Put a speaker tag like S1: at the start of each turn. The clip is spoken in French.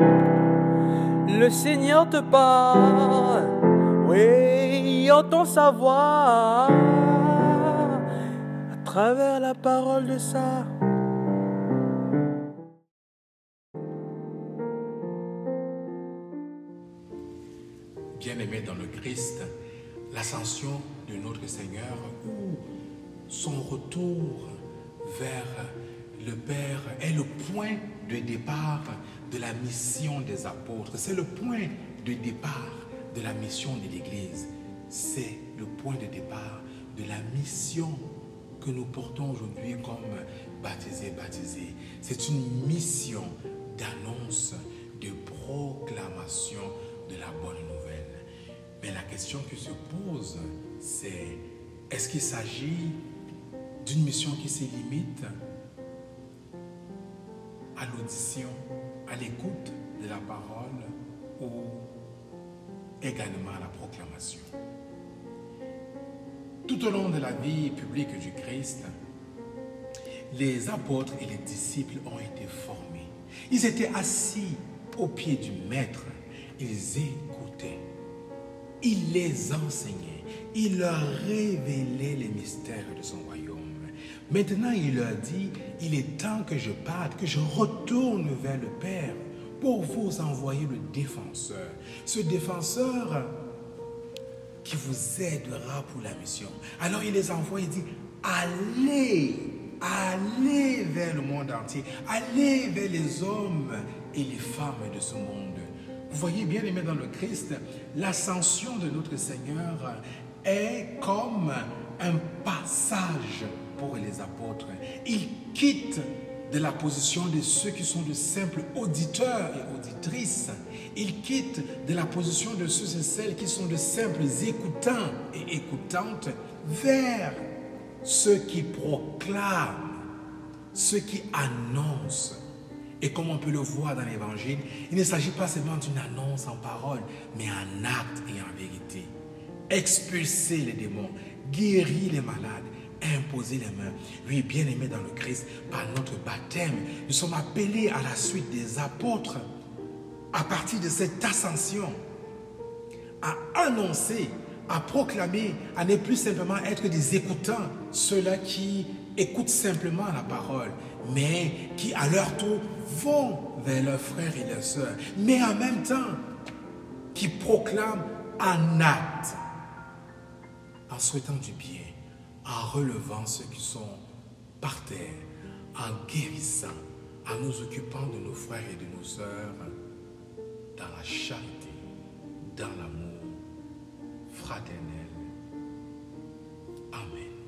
S1: Le Seigneur te parle, oui, entend sa voix à travers la parole de ça.
S2: Bien-aimé dans le Christ, l'ascension de notre Seigneur ou son retour vers le Père est le point de départ de la mission des apôtres. C'est le point de départ de la mission de l'Église. C'est le point de départ de la mission que nous portons aujourd'hui comme baptisés, baptisés. C'est une mission d'annonce, de proclamation de la bonne nouvelle. Mais la question qui se pose, c'est est-ce qu'il s'agit d'une mission qui se limite à l'audition, à l'écoute de la parole ou également à la proclamation. Tout au long de la vie publique du Christ, les apôtres et les disciples ont été formés. Ils étaient assis au pied du Maître. Ils écoutaient. Il les enseignait. Il leur révélait les mystères de son royaume. Maintenant, il leur dit, il est temps que je parte, que je retourne vers le Père pour vous envoyer le défenseur. Ce défenseur qui vous aidera pour la mission. Alors il les envoie, il dit, allez, allez vers le monde entier, allez vers les hommes et les femmes de ce monde. Vous voyez bien aimé dans le Christ, l'ascension de notre Seigneur est comme un passage pour les apôtres. Ils quittent de la position de ceux qui sont de simples auditeurs et auditrices. Ils quittent de la position de ceux et celles qui sont de simples écoutants et écoutantes vers ceux qui proclament, ceux qui annoncent. Et comme on peut le voir dans l'Évangile, il ne s'agit pas seulement d'une annonce en parole, mais en acte et en vérité. Expulser les démons, guérir les malades, imposer les mains. Oui, bien aimé dans le Christ, par notre baptême, nous sommes appelés à la suite des apôtres, à partir de cette ascension, à annoncer, à proclamer, à ne plus simplement être des écoutants, ceux-là qui écoutent simplement la parole, mais qui à leur tour vont vers leurs frères et leurs sœurs, mais en même temps qui proclament en acte, en souhaitant du bien en relevant ceux qui sont par terre, en guérissant, en nous occupant de nos frères et de nos sœurs dans la charité, dans l'amour fraternel. Amen.